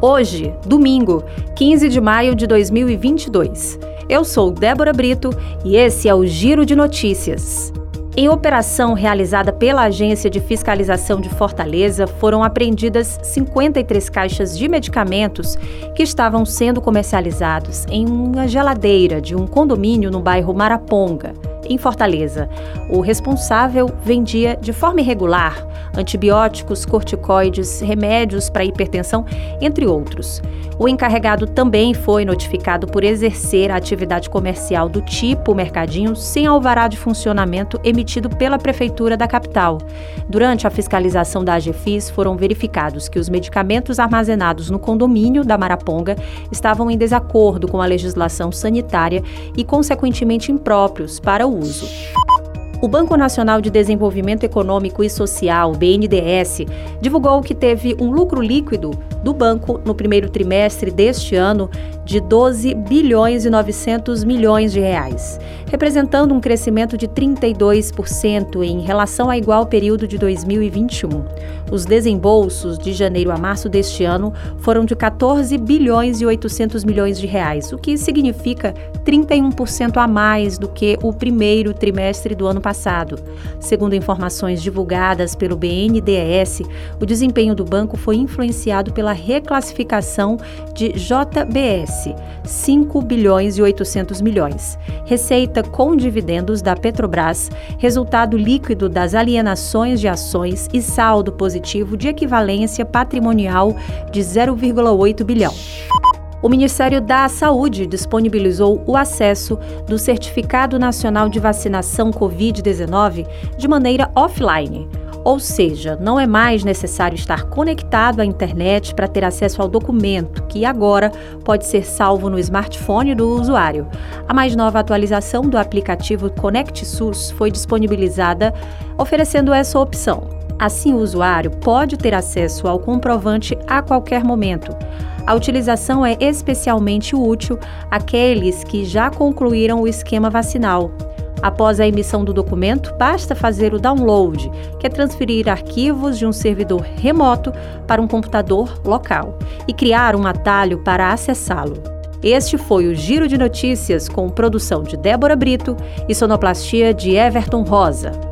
Hoje, domingo, 15 de maio de 2022. Eu sou Débora Brito e esse é o Giro de Notícias. Em operação realizada pela Agência de Fiscalização de Fortaleza, foram apreendidas 53 caixas de medicamentos que estavam sendo comercializados em uma geladeira de um condomínio no bairro Maraponga em Fortaleza. O responsável vendia de forma irregular antibióticos, corticoides, remédios para hipertensão, entre outros. O encarregado também foi notificado por exercer a atividade comercial do tipo mercadinho sem alvará de funcionamento emitido pela prefeitura da capital. Durante a fiscalização da AGFIS, foram verificados que os medicamentos armazenados no condomínio da Maraponga estavam em desacordo com a legislação sanitária e, consequentemente, impróprios para o uso. O Banco Nacional de Desenvolvimento Econômico e Social, BNDES, divulgou que teve um lucro líquido do banco no primeiro trimestre deste ano de 12 bilhões e 900 milhões de reais, representando um crescimento de 32% em relação ao igual período de 2021. Os desembolsos de janeiro a março deste ano foram de 14 bilhões e 800 milhões de reais, o que significa 31% a mais do que o primeiro trimestre do ano passado. Segundo informações divulgadas pelo BNDES, o desempenho do banco foi influenciado pela reclassificação de JBS 5 bilhões e 800 milhões. Receita com dividendos da Petrobras, resultado líquido das alienações de ações e saldo positivo de equivalência patrimonial de 0,8 bilhão. O Ministério da Saúde disponibilizou o acesso do Certificado Nacional de Vacinação Covid-19 de maneira offline. Ou seja, não é mais necessário estar conectado à internet para ter acesso ao documento, que agora pode ser salvo no smartphone do usuário. A mais nova atualização do aplicativo Conect SUS foi disponibilizada, oferecendo essa opção. Assim, o usuário pode ter acesso ao comprovante a qualquer momento. A utilização é especialmente útil àqueles que já concluíram o esquema vacinal. Após a emissão do documento, basta fazer o download, que é transferir arquivos de um servidor remoto para um computador local, e criar um atalho para acessá-lo. Este foi o Giro de Notícias com produção de Débora Brito e sonoplastia de Everton Rosa.